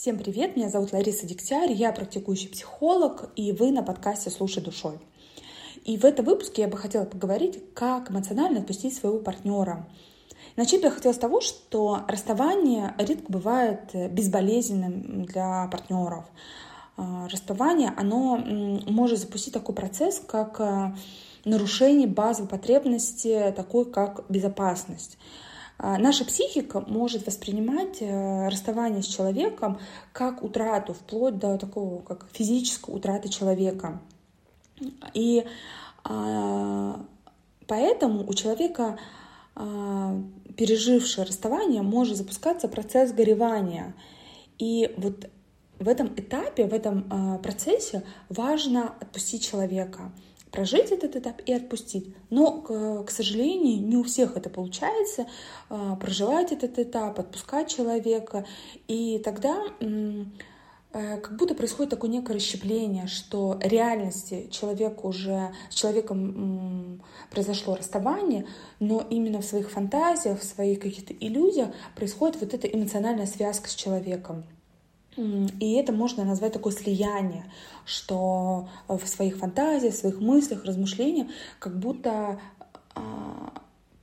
Всем привет, меня зовут Лариса Дегтярь, я практикующий психолог, и вы на подкасте «Слушай душой». И в этом выпуске я бы хотела поговорить, как эмоционально отпустить своего партнера. Начать бы я хотела с того, что расставание редко бывает безболезненным для партнеров. А, расставание, оно может запустить такой процесс, как э, нарушение базовой потребности, такой как безопасность. А, наша психика может воспринимать э, расставание с человеком как утрату, вплоть до такого, как физической утраты человека. И а, поэтому у человека, а, пережившего расставание, может запускаться процесс горевания. И вот в этом этапе, в этом процессе важно отпустить человека — прожить этот этап и отпустить. Но, к, сожалению, не у всех это получается а, проживать этот этап, отпускать человека. И тогда э, как будто происходит такое некое расщепление, что реальности человек уже, с человеком произошло расставание, но именно в своих фантазиях, в своих каких-то иллюзиях происходит вот эта эмоциональная связка с человеком. И это можно назвать такое слияние, что в своих фантазиях, в своих мыслях, размышлениях как будто а,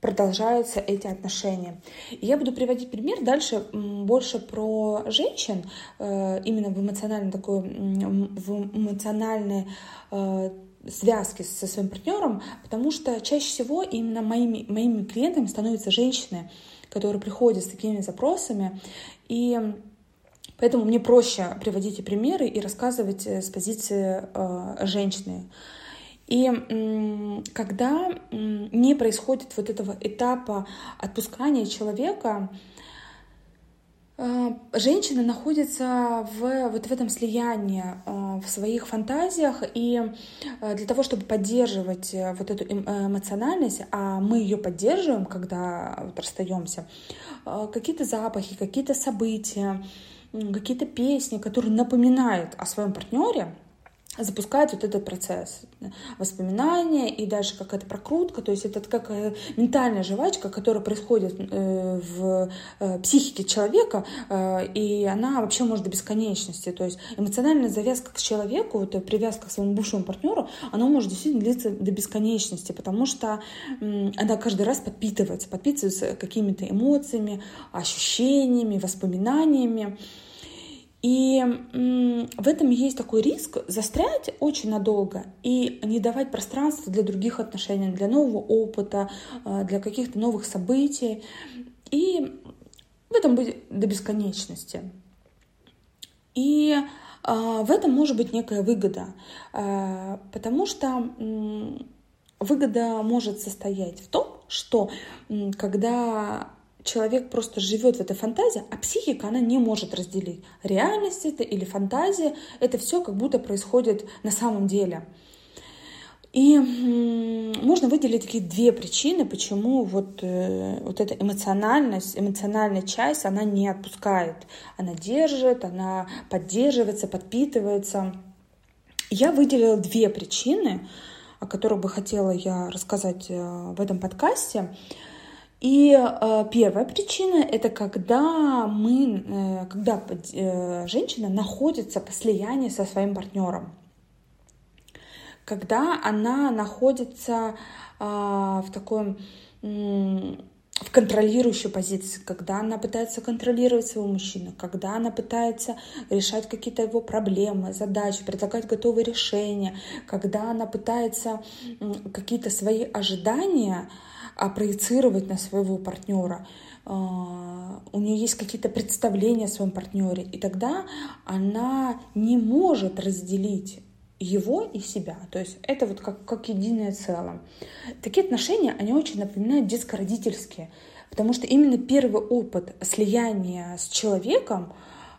продолжаются эти отношения. И я буду приводить пример дальше больше про женщин, э, именно в эмоциональной такой, в эмоциональной э, связки со своим партнером, потому что чаще всего именно моими, моими клиентами становятся женщины, которые приходят с такими запросами, и Поэтому мне проще приводить примеры и рассказывать э, с позиции э, женщины. И когда не происходит вот этого этапа отпускания человека, э, женщина находится в, вот в этом слиянии, в своих фантазиях, и для того, чтобы поддерживать вот эту эмоциональность, а мы ее поддерживаем, когда вот расстаемся, какие-то запахи, какие-то события, какие-то песни, которые напоминают о своем партнере, запускает вот этот процесс воспоминания и дальше какая-то прокрутка, то есть это как э, ментальная жвачка, которая происходит э, в э, психике человека, и она вообще может до бесконечности, то есть эмоциональная завязка к человеку, вот привязка к своему бывшему партнеру, она может действительно длиться до бесконечности, потому что она каждый раз подпитывается, подпитывается какими-то эмоциями, ощущениями, воспоминаниями. И в этом есть такой риск застрять очень надолго и не давать пространства для других отношений, для нового опыта, э, для каких-то новых событий. И в этом быть до бесконечности. И э, в этом может быть некая выгода, э, потому что выгода может состоять в том, что когда человек просто живет в этой фантазии, а психика, она не может разделить. Реальность это или фантазия, это все как будто происходит на самом деле. И можно выделить такие две причины, почему вот, э, вот эта эмоциональность, эмоциональная часть, она не отпускает. Она держит, она поддерживается, подпитывается. Я выделила две причины, о которых бы хотела я рассказать э, в этом подкасте. И э, первая причина это когда мы, э, когда э, женщина находится по слиянию со своим партнером, когда она находится э, в такой в контролирующей позиции, когда она пытается контролировать своего мужчину, когда она пытается решать какие-то его проблемы, задачи, предлагать готовые решения, когда она пытается какие-то свои ожидания а проецировать на своего партнера. А, у нее есть какие-то представления о своем партнере, и тогда она не может разделить его и себя. То есть это вот как, как единое целое. Такие отношения, они очень напоминают детско-родительские, потому что именно первый опыт слияния с человеком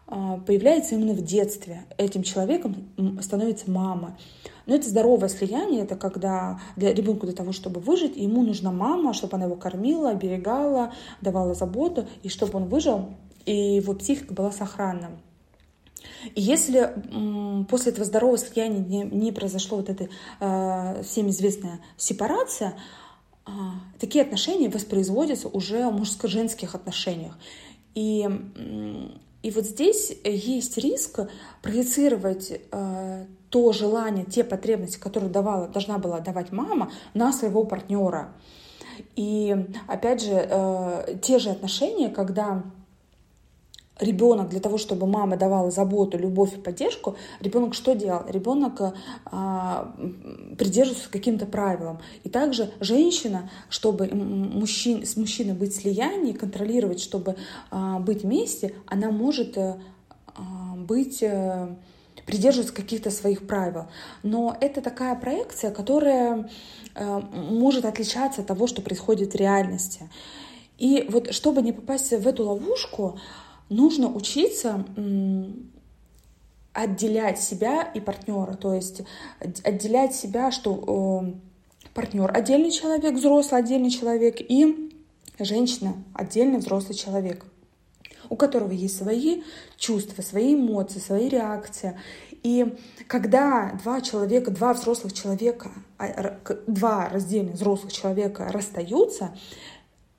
а, появляется именно в детстве. Этим человеком становится мама. Но это здоровое слияние, это когда для ребенка для того, чтобы выжить, ему нужна мама, чтобы она его кормила, оберегала, давала заботу, и чтобы он выжил, и его психика была сохранна. И если после этого здорового слияния не, не произошло вот эта э, всем известная сепарация, э, такие отношения воспроизводятся уже в мужско-женских отношениях. И И вот здесь есть риск проецировать э, то желание, те потребности, которые давала, должна была давать мама, на своего партнера. И опять же, э, те же отношения, когда ребенок для того, чтобы мама давала заботу, любовь и поддержку, ребенок что делал? Ребенок а, придерживался каким-то правилам. И также женщина, чтобы мужчин, с мужчиной быть в слиянии, контролировать, чтобы а, быть вместе, она может а, быть придерживаться каких-то своих правил. Но это такая проекция, которая а, может отличаться от того, что происходит в реальности. И вот чтобы не попасть в эту ловушку, нужно учиться отделять себя и партнера, то есть отделять себя, что партнер отдельный человек, взрослый отдельный человек и женщина отдельный взрослый человек, у которого есть свои чувства, свои эмоции, свои реакции. И когда два человека, два взрослых человека, а, два раздельных взрослых человека расстаются,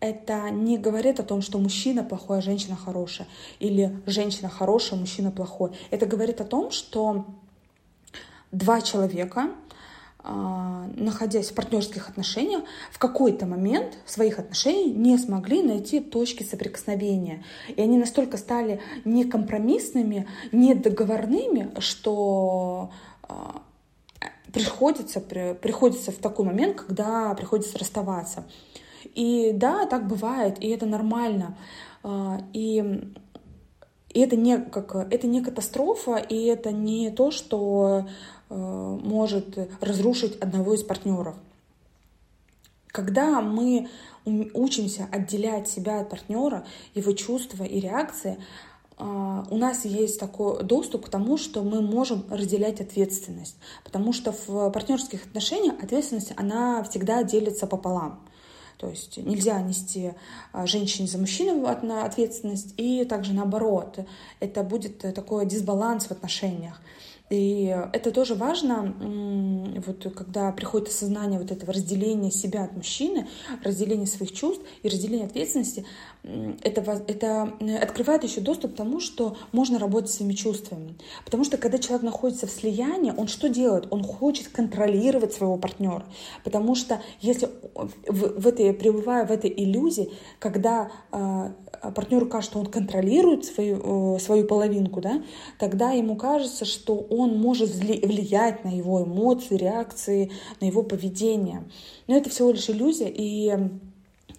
это не говорит о том, что мужчина плохой, а женщина хорошая, или женщина хорошая, а мужчина плохой. Это говорит о том, что два человека, а, находясь в партнерских отношениях, в какой-то момент своих отношений не смогли найти точки соприкосновения. И они настолько стали некомпромиссными, недоговорными, что а, приходится, приходится в такой момент, когда приходится расставаться. И да, так бывает, и это нормально. А, и и это не, как, это не катастрофа, и это не то, что э, может разрушить одного из партнеров. Когда мы учимся отделять себя от партнера, его чувства и реакции, э, у нас есть такой доступ к тому, что мы можем разделять ответственность. Потому что в партнерских отношениях ответственность, она всегда делится пополам. То есть нельзя нести а, женщине за мужчину ответственность, и также наоборот. Это будет такой дисбаланс в отношениях. И это тоже важно, вот когда приходит осознание вот этого разделения себя от мужчины, разделения своих чувств и разделения ответственности, это, это открывает еще доступ к тому, что можно работать своими чувствами. Потому что когда человек находится в слиянии, он что делает? Он хочет контролировать своего партнера. Потому что если в, в этой, пребывая в этой иллюзии, когда э, партнеру кажется, что он контролирует свою, э, свою половинку, да, тогда ему кажется, что он может влиять на его эмоции, реакции, на его поведение. Но это всего лишь иллюзия, и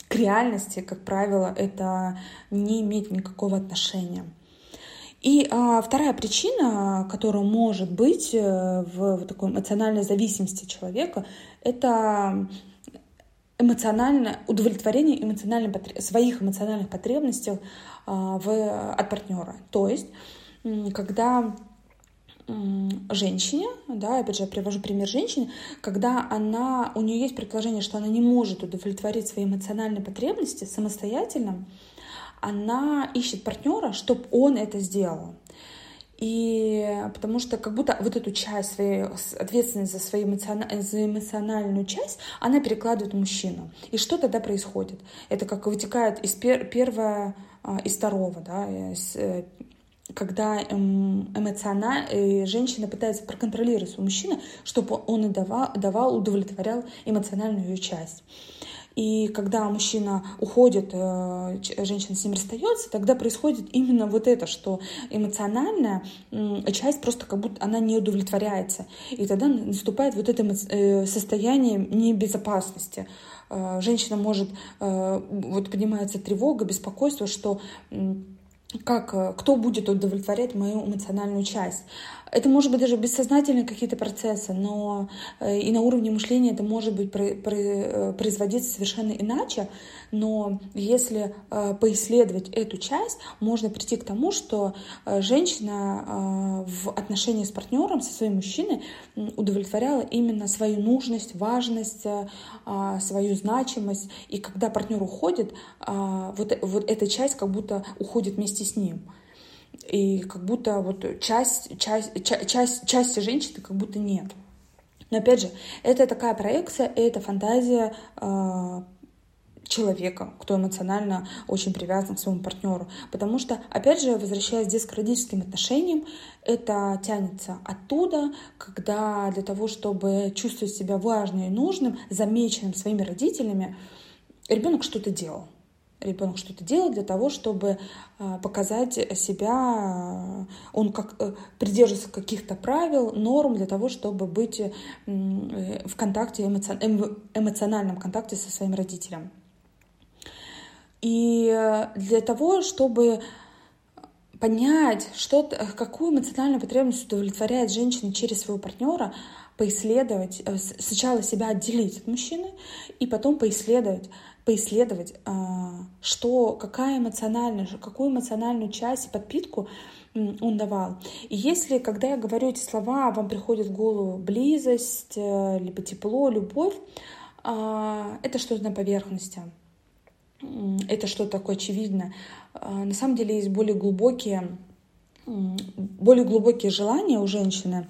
к реальности, как правило, это не имеет никакого отношения. И а, вторая причина, которая может быть э, в, в такой эмоциональной зависимости человека, это эмоциональное удовлетворение эмоциональных, своих эмоциональных потребностей а, в, от партнера. То есть, когда женщине, да, опять же, я привожу пример женщины, когда она, у нее есть предположение, что она не может удовлетворить свои эмоциональные потребности самостоятельно, она ищет партнера, чтобы он это сделал. И потому что как будто вот эту часть, своей, ответственность за свою эмоциональную, за эмоциональную часть, она перекладывает мужчину. И что тогда происходит? Это как вытекает из пер, первого, а, из второго, да, из, э, когда эм, эмоционально э, женщина пытается проконтролировать своего мужчину, чтобы он и давал, давал удовлетворял эмоциональную ее часть. И когда мужчина уходит, э, женщина с ним расстается, тогда происходит именно вот это, что эмоциональная часть просто как будто она не удовлетворяется. И тогда наступает вот это э, состояние небезопасности. Женщина может, вот поднимается тревога, беспокойство, что как, кто будет удовлетворять мою эмоциональную часть. Это может быть даже бессознательные какие-то процессы, но э, и на уровне мышления это может быть э, производиться совершенно иначе. Но если э, поисследовать эту часть, можно прийти к тому, что женщина в отношении с партнером, со своим мужчиной удовлетворяла именно свою нужность, важность, свою значимость. И когда партнер уходит, вот, вот эта часть как будто уходит вместе с ним и как будто вот часть, часть, часть, части женщины как будто нет. Но опять же, это такая проекция, это фантазия э, человека, кто эмоционально очень привязан к своему партнеру. Потому что, опять же, возвращаясь к детско-родительским отношениям, это тянется оттуда, когда для того, чтобы чувствовать себя важным и нужным, замеченным своими родителями, ребенок что-то делал ребенок что-то делает для того, чтобы а, показать себя, он как э, придерживается каких-то правил, норм для того, чтобы быть э, в контакте, эмоциональном контакте со своим родителем. И э, для того, чтобы понять, что, какую эмоциональную потребность удовлетворяет женщина через своего партнера, поисследовать, сначала себя отделить от мужчины, и потом поисследовать, поисследовать, а, что, какая эмоциональная, какую эмоциональную часть и подпитку он давал. И если, когда я говорю эти слова, вам приходит в голову близость, э, либо тепло, любовь, а, это что-то на поверхности. Это что-то такое очевидное. А, на самом деле есть более глубокие, более глубокие желания у женщины.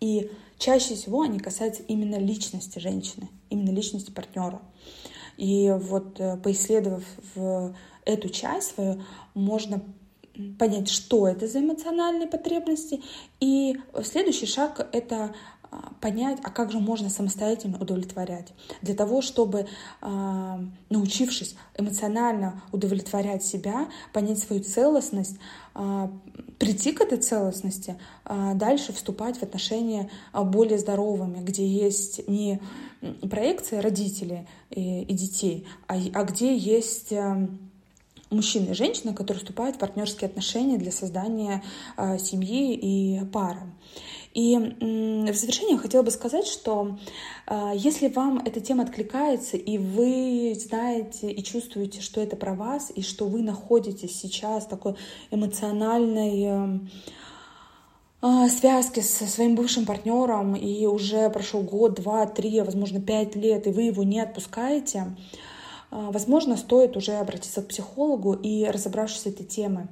И чаще всего они касаются именно личности женщины, именно личности партнера. И вот э, поисследовав в эту часть свою, можно понять, что это за эмоциональные потребности. И следующий шаг — это понять, а как же можно самостоятельно удовлетворять. Для того, чтобы, а, научившись эмоционально удовлетворять себя, понять свою целостность, а, прийти к этой целостности, дальше вступать в отношения более здоровыми, где есть не проекция родителей и, детей, а, а где есть мужчина и женщина, которые вступают в партнерские отношения для создания семьи и пары. И в завершение хотела бы сказать, что а, если вам эта тема откликается, и вы знаете и чувствуете, что это про вас, и что вы находитесь сейчас в такой эмоциональной эм, а, связке со своим бывшим партнером, и уже прошел год, два, три, возможно, пять лет, и вы его не отпускаете, а, возможно, стоит уже обратиться к психологу и разобравшись с этой темой.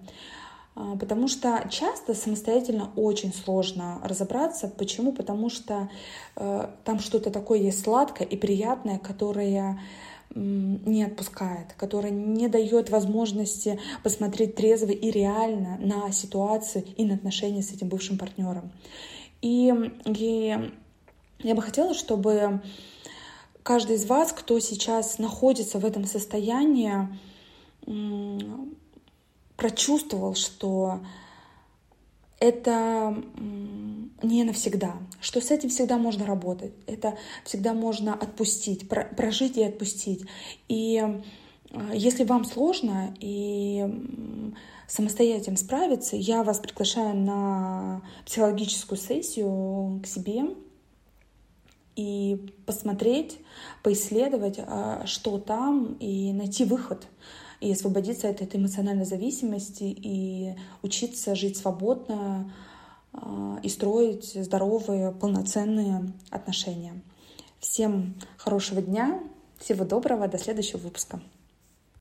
А, потому что часто самостоятельно очень сложно разобраться. Почему? Потому что э, там что-то такое есть сладкое и приятное, которое не отпускает, которое не дает возможности посмотреть трезво и реально на ситуацию и на отношения с этим бывшим партнером. И, и я бы хотела, чтобы каждый из вас, кто сейчас находится в этом состоянии, прочувствовал, что это не навсегда, что с этим всегда можно работать, это всегда можно отпустить, прожить и отпустить. И э, если вам сложно и самостоятельно справиться, я вас приглашаю на психологическую сессию к себе и посмотреть, поисследовать, а, что там, и найти выход и освободиться от этой эмоциональной зависимости и учиться жить свободно а, и строить здоровые, полноценные отношения. Всем хорошего дня, всего доброго, до следующего выпуска.